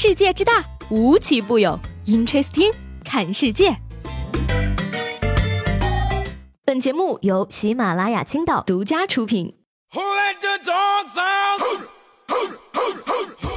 世界之大，无奇不有。Interesting，看世界。本节目由喜马拉雅青岛独家出品。Hello，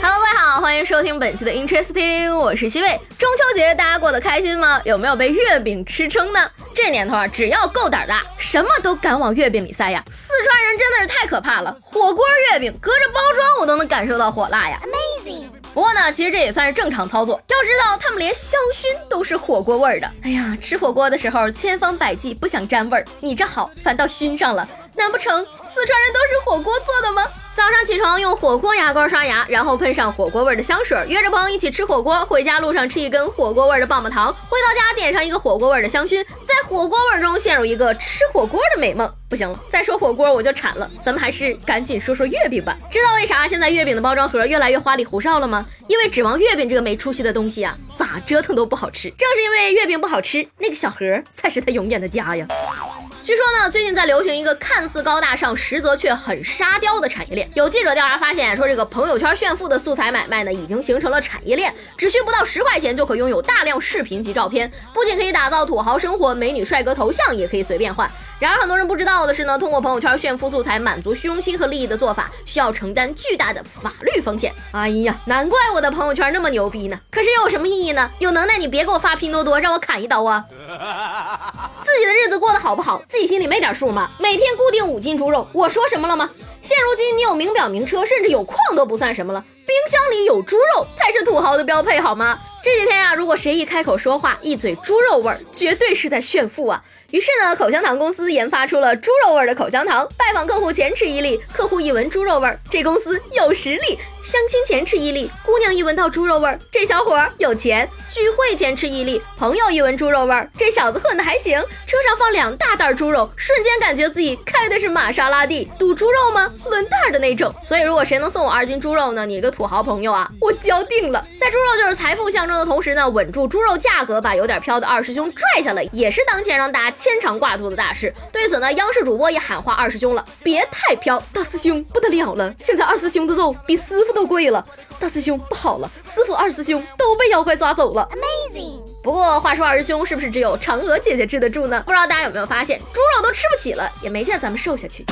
各位好，欢迎收听本期的 Interesting，我是西贝。中秋节大家过得开心吗？有没有被月饼吃撑呢？这年头啊，只要够胆大，什么都敢往月饼里塞呀。四川人真的是太可怕了，火锅月饼隔着包装我都能感受到火辣呀。不过呢，其实这也算是正常操作。要知道，他们连香薰都是火锅味儿的。哎呀，吃火锅的时候千方百计不想沾味儿，你这好反倒熏上了。难不成四川人都是火锅做的吗？早上起床用火锅牙膏刷牙，然后喷上火锅味的香水，约着朋友一起吃火锅。回家路上吃一根火锅味的棒棒糖，回到家点上一个火锅味的香薰，在火锅味中陷入一个吃火锅的美梦。不行了，再说火锅我就馋了，咱们还是赶紧说说月饼吧。知道为啥现在月饼的包装盒越来越花里胡哨了吗？因为指望月饼这个没出息的东西啊，咋折腾都不好吃。正是因为月饼不好吃，那个小盒才是它永远的家呀。据说呢，最近在流行一个看似高大上，实则却很沙雕的产业链。有记者调查发现，说这个朋友圈炫富的素材买卖呢，已经形成了产业链，只需不到十块钱就可拥有大量视频及照片，不仅可以打造土豪生活，美女帅哥头像也可以随便换。然而很多人不知道的是呢，通过朋友圈炫富素材满足虚荣心和利益的做法，需要承担巨大的法律风险。哎呀，难怪我的朋友圈那么牛逼呢！可是又有什么意义呢？有能耐你别给我发拼多多，让我砍一刀啊！自己的日子过得好不好，自己心里没点数吗？每天固定五斤猪肉，我说什么了吗？现如今你有名表名车，甚至有矿都不算什么了，冰箱里有猪肉才是土豪的标配，好吗？这几天啊，如果谁一开口说话，一嘴猪肉味儿，绝对是在炫富啊！于是呢，口香糖公司研发出了猪肉味儿的口香糖。拜访客户前吃一粒，客户一闻猪肉味儿，这公司有实力；相亲前吃一粒，姑娘一闻到猪肉味儿，这小伙有钱；聚会前吃一粒，朋友一闻猪肉味儿，这小子混的还行。车上放两大袋猪肉，瞬间感觉自己开的是玛莎拉蒂。赌猪肉吗？轮袋的那种。所以如果谁能送我二斤猪肉呢？你个土豪朋友啊，我交定了。在猪肉就是财富象征的同时呢，稳住猪肉价格，把有点飘的二师兄拽下来，也是当前让大家牵肠挂肚的大事。对此呢，央视主播也喊话二师兄了，别太飘，大师兄不得了了，现在二师兄的肉比师傅都贵了，大师兄不好了，师傅二师兄都被妖怪抓走了。Amazing。不过话说二师兄是不是只有嫦娥姐姐治得住呢？不知道大家有没有发现，猪肉都吃不起了，也没见咱们瘦下去。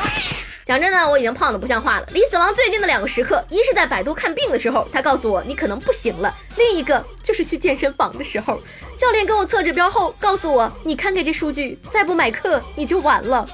讲真的，我已经胖的不像话了。离死亡最近的两个时刻，一是在百度看病的时候，他告诉我你可能不行了；另一个就是去健身房的时候，教练给我测指标后告诉我，你看看这数据，再不买课你就完了。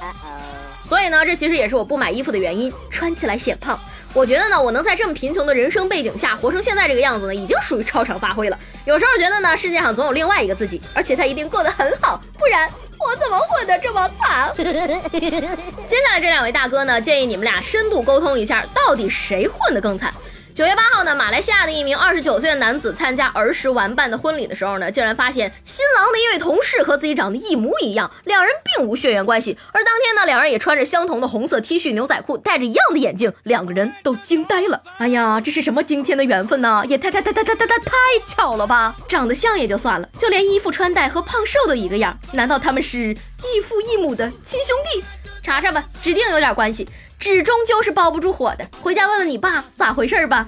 所以呢，这其实也是我不买衣服的原因，穿起来显胖。我觉得呢，我能在这么贫穷的人生背景下活成现在这个样子呢，已经属于超常发挥了。有时候觉得呢，世界上总有另外一个自己，而且他一定过得很好，不然。我怎么混得这么惨？接下来这两位大哥呢，建议你们俩深度沟通一下，到底谁混得更惨？九月八号呢，马来西亚的一名二十九岁的男子参加儿时玩伴的婚礼的时候呢，竟然发现新郎的一位同事和自己长得一模一样，两人并无血缘关系。而当天呢，两人也穿着相同的红色 T 恤、牛仔裤，戴着一样的眼镜，两个人都惊呆了。哎呀，这是什么惊天的缘分呢？也太太太太太太太太巧了吧！长得像也就算了，就连衣服穿戴和胖瘦都一个样，难道他们是异父异母的亲兄弟？查查吧，指定有点关系。纸终究是包不住火的，回家问问你爸咋回事吧。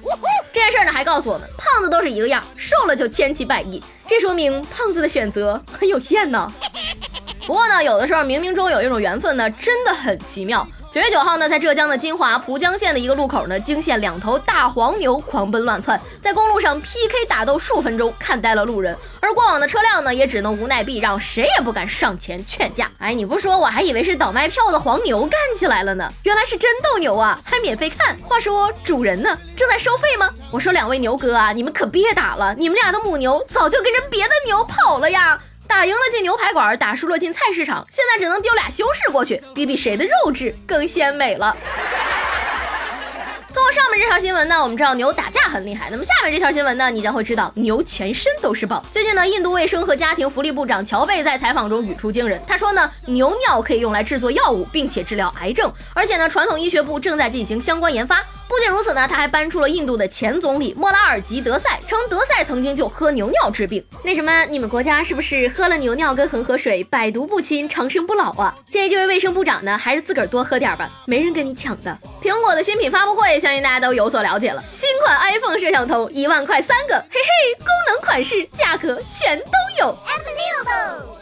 这件事呢，还告诉我们，胖子都是一个样，瘦了就千奇百异，这说明胖子的选择 很有限呢。不过呢，有的时候冥冥中有一种缘分呢，真的很奇妙。九月九号呢，在浙江的金华浦江县的一个路口呢，惊现两头大黄牛狂奔乱窜，在公路上 PK 打斗数分钟，看呆了路人。而过往的车辆呢，也只能无奈避让，谁也不敢上前劝架。哎，你不说，我还以为是倒卖票的黄牛干起来了呢，原来是真斗牛啊，还免费看。话说主人呢，正在收费吗？我说两位牛哥啊，你们可别打了，你们俩的母牛早就跟着别的牛跑了呀。打赢了进牛排馆，打输了进菜市场，现在只能丢俩修士过去，比比谁的肉质更鲜美了。通过上面这条新闻呢，我们知道牛打架很厉害。那么下面这条新闻呢，你将会知道牛全身都是宝。最近呢，印度卫生和家庭福利部长乔贝在采访中语出惊人，他说呢，牛尿可以用来制作药物，并且治疗癌症，而且呢，传统医学部正在进行相关研发。不仅如此呢，他还搬出了印度的前总理莫拉尔吉德赛，称德赛曾经就喝牛尿治病。那什么，你们国家是不是喝了牛尿跟恒河水，百毒不侵，长生不老啊？建议这位卫生部长呢，还是自个儿多喝点吧，没人跟你抢的。苹果的新品发布会，相信大家都有所了解了。新款 iPhone 摄像头一万块三个，嘿嘿，功能款式价格全都有。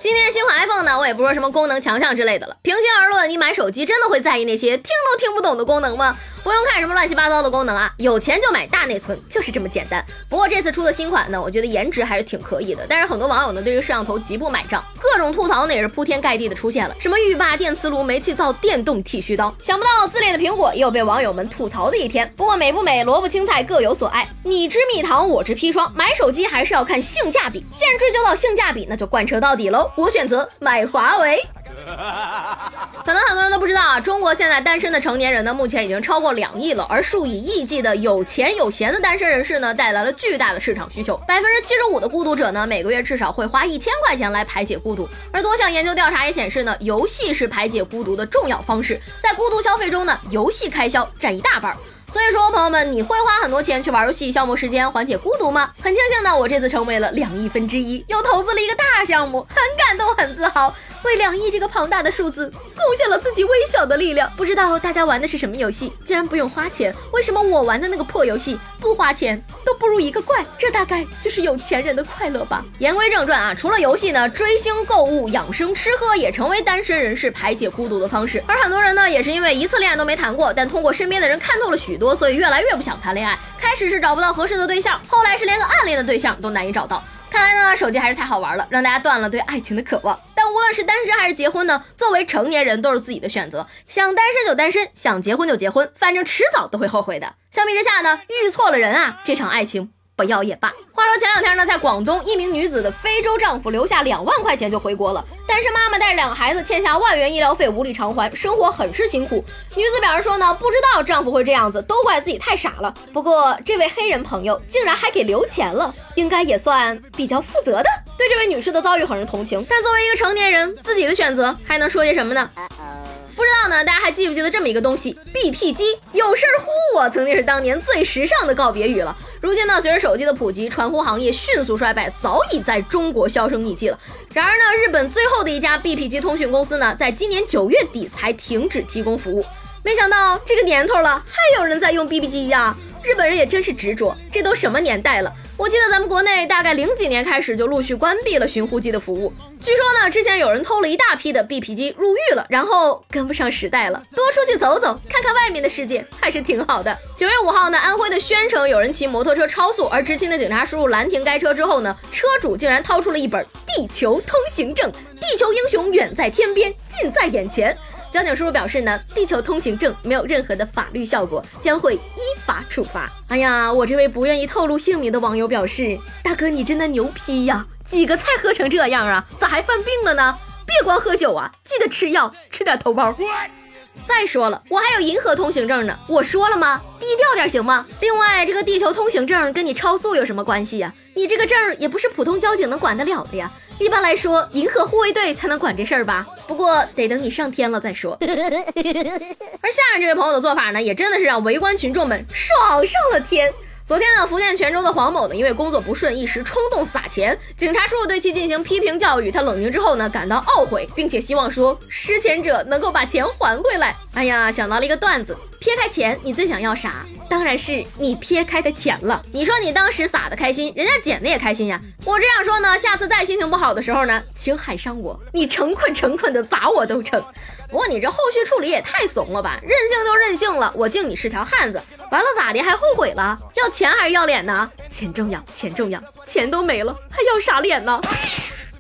今天新款 iPhone 呢，我也不说什么功能强项之类的了。平心而论，你买手机真的会在意那些听都听不懂的功能吗？不用看什么乱七八糟的功能啊，有钱就买大内存，就是这么简单。不过这次出的新款呢，我觉得颜值还是挺可以的。但是很多网友呢，对这个摄像头极不买账，各种吐槽呢也是铺天盖地的出现了，什么浴霸、电磁炉、煤气灶、电动剃须刀。想不到自恋的苹果也有被网友们吐槽的一天。不过美不美，萝卜青菜各有所爱，你吃蜜糖，我吃砒霜。买手机还是要看性价比，既然追究到性价比，那就贯彻到底喽。我选择买华为。可能很多人都不知道啊，中国现在单身的成年人呢，目前已经超过两亿了。而数以亿计的有钱有闲的单身人士呢，带来了巨大的市场需求。百分之七十五的孤独者呢，每个月至少会花一千块钱来排解孤独。而多项研究调查也显示呢，游戏是排解孤独的重要方式。在孤独消费中呢，游戏开开销占一大半。所以说，朋友们，你会花很多钱去玩游戏消磨时间、缓解孤独吗？很庆幸呢，我这次成为了两亿分之一，又投资了一个大项目，很感动，很自豪。为两亿这个庞大的数字贡献了自己微小的力量。不知道大家玩的是什么游戏？既然不用花钱，为什么我玩的那个破游戏不花钱都不如一个怪？这大概就是有钱人的快乐吧。言归正传啊，除了游戏呢，追星、购物、养生、吃喝也成为单身人士排解孤独的方式。而很多人呢，也是因为一次恋爱都没谈过，但通过身边的人看透了许多，所以越来越不想谈恋爱。开始是找不到合适的对象，后来是连个暗恋的对象都难以找到。看来呢，手机还是太好玩了，让大家断了对爱情的渴望。无论是单身还是结婚呢，作为成年人都是自己的选择，想单身就单身，想结婚就结婚，反正迟早都会后悔的。相比之下呢，遇错了人啊，这场爱情。不要也罢。话说前两天呢，在广东，一名女子的非洲丈夫留下两万块钱就回国了，单身妈妈带着两个孩子欠下万元医疗费无力偿还，生活很是辛苦。女子表示说呢，不知道丈夫会这样子，都怪自己太傻了。不过这位黑人朋友竟然还给留钱了，应该也算比较负责的。对这位女士的遭遇很是同情，但作为一个成年人，自己的选择还能说些什么呢？不知道呢，大家还记不记得这么一个东西？BP 机，有事儿呼我，曾经是当年最时尚的告别语了。如今呢，随着手机的普及，传呼行业迅速衰败，早已在中国销声匿迹了。然而呢，日本最后的一家 BP 机通讯公司呢，在今年九月底才停止提供服务。没想到这个年头了，还有人在用 BB 机呀！日本人也真是执着，这都什么年代了？我记得咱们国内大概零几年开始就陆续关闭了寻呼机的服务。据说呢，之前有人偷了一大批的 BP 机入狱了，然后跟不上时代了，多出去走走，看看外面的世界还是挺好的。九月五号呢，安徽的宣城有人骑摩托车超速，而执勤的警察叔叔拦停该车之后呢，车主竟然掏出了一本地球通行证，地球英雄远在天边，近在眼前。交警叔叔表示呢，地球通行证没有任何的法律效果，将会依法处罚。哎呀，我这位不愿意透露姓名的网友表示，大哥你真的牛批呀，几个菜喝成这样啊，咋还犯病了呢？别光喝酒啊，记得吃药，吃点头孢。再说了，我还有银河通行证呢，我说了吗？低调点行吗？另外，这个地球通行证跟你超速有什么关系呀？你这个证也不是普通交警能管得了的呀。一般来说，银河护卫队才能管这事儿吧？不过得等你上天了再说。而下面这位朋友的做法呢，也真的是让围观群众们爽上了天。昨天呢，福建泉州的黄某呢，因为工作不顺，一时冲动撒钱，警察叔叔对其进行批评教育，他冷静之后呢，感到懊悔，并且希望说失钱者能够把钱还回来。哎呀，想到了一个段子，撇开钱，你最想要啥？当然是你撇开的钱了。你说你当时撒的开心，人家捡的也开心呀。我这样说呢，下次再心情不好的时候呢，请喊上我，你成捆成捆的砸我都成。不过你这后续处理也太怂了吧！任性就任性了，我敬你是条汉子。完了咋的？还后悔了？要钱还是要脸呢？钱重要，钱重要，钱都没了，还要啥脸呢？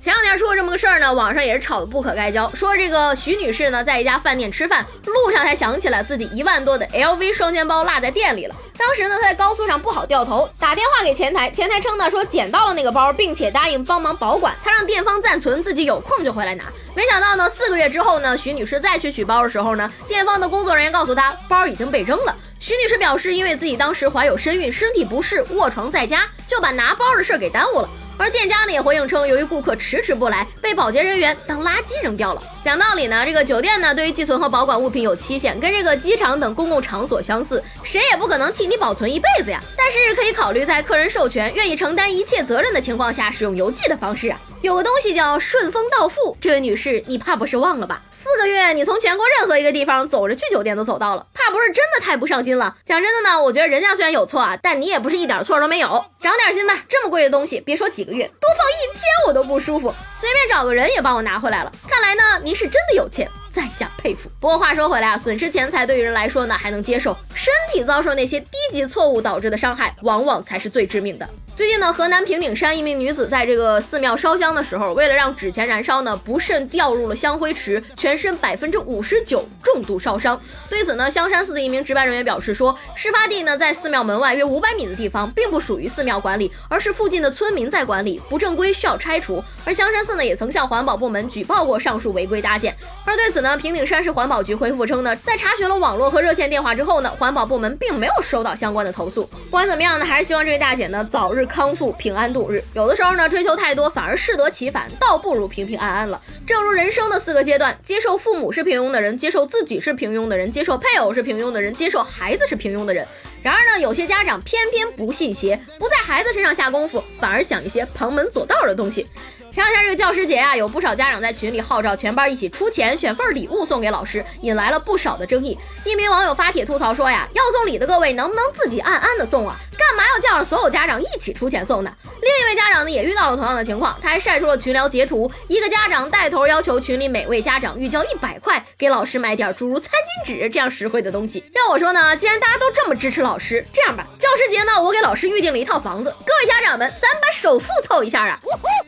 前两天出了这么个事儿呢，网上也是吵得不可开交。说这个徐女士呢，在一家饭店吃饭，路上才想起来自己一万多的 LV 双肩包落在店里了。当时呢，她在高速上不好掉头，打电话给前台，前台称呢说捡到了那个包，并且答应帮忙保管，她让店方暂存，自己有空就回来拿。没想到呢，四个月之后呢，徐女士再去取包的时候呢，店方的工作人员告诉她，包已经被扔了。徐女士表示，因为自己当时怀有身孕，身体不适，卧床在家，就把拿包的事给耽误了。而店家呢也回应称，由于顾客迟迟不来，被保洁人员当垃圾扔掉了。讲道理呢，这个酒店呢对于寄存和保管物品有期限，跟这个机场等公共场所相似，谁也不可能替你保存一辈子呀。但是可以考虑在客人授权、愿意承担一切责任的情况下，使用邮寄的方式啊。有个东西叫顺丰到付，这位女士，你怕不是忘了吧？四个月，你从全国任何一个地方走着去酒店都走到了，怕不是真的太不上心了？讲真的呢，我觉得人家虽然有错啊，但你也不是一点错都没有，长点心吧。这么贵的东西，别说几个月，多放一天我都不舒服。随便找个人也帮我拿回来了。看来呢，您是真的有钱。在下佩服。不过话说回来啊，损失钱财对于人来说呢还能接受，身体遭受那些低级错误导致的伤害，往往才是最致命的。最近呢，河南平顶山一名女子在这个寺庙烧香的时候，为了让纸钱燃烧呢，不慎掉入了香灰池，全身百分之五十九重度烧伤。对此呢，香山寺的一名值班人员表示说，事发地呢在寺庙门外约五百米的地方，并不属于寺庙管理，而是附近的村民在管理，不正规需要拆除。而香山寺呢也曾向环保部门举报过上述违规搭建。而对此呢，平顶山市环保局回复称呢，在查询了网络和热线电话之后呢，环保部门并没有收到相关的投诉。不管怎么样呢，还是希望这位大姐呢早日。康复平安度日，有的时候呢，追求太多反而适得其反，倒不如平平安安了。正如人生的四个阶段，接受父母是平庸的人，接受自己是平庸的人，接受配偶是平庸的人，接受孩子是平庸的人。然而呢，有些家长偏偏不信邪，不在孩子身上下功夫，反而想一些旁门左道的东西。前两天这个教师节啊，有不少家长在群里号召全班一起出钱选份礼物送给老师，引来了不少的争议。一名网友发帖吐槽说呀，要送礼的各位能不能自己暗暗的送啊？干嘛要叫上所有家长一起出钱送呢？另一位家长呢也遇到了同样的情况，他还晒出了群聊截图，一个家长带头要求群里每位家长预交一百块给老师买点诸如餐巾纸这样实惠的东西。要我说呢，既然大家都这么支持老师，这样吧，教师节呢我给老师预定了一套房子，各位家长们，咱把首付凑一下啊！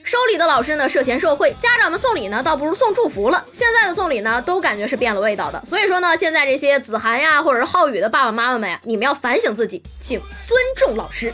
收礼的老师呢涉嫌受贿，家长们送礼呢倒不如送祝福了。现在的送礼呢都感觉是变了味道的。所以说呢，现在这些子涵呀或者是浩宇的爸爸妈妈们呀，你们要反省自己，请尊重老师。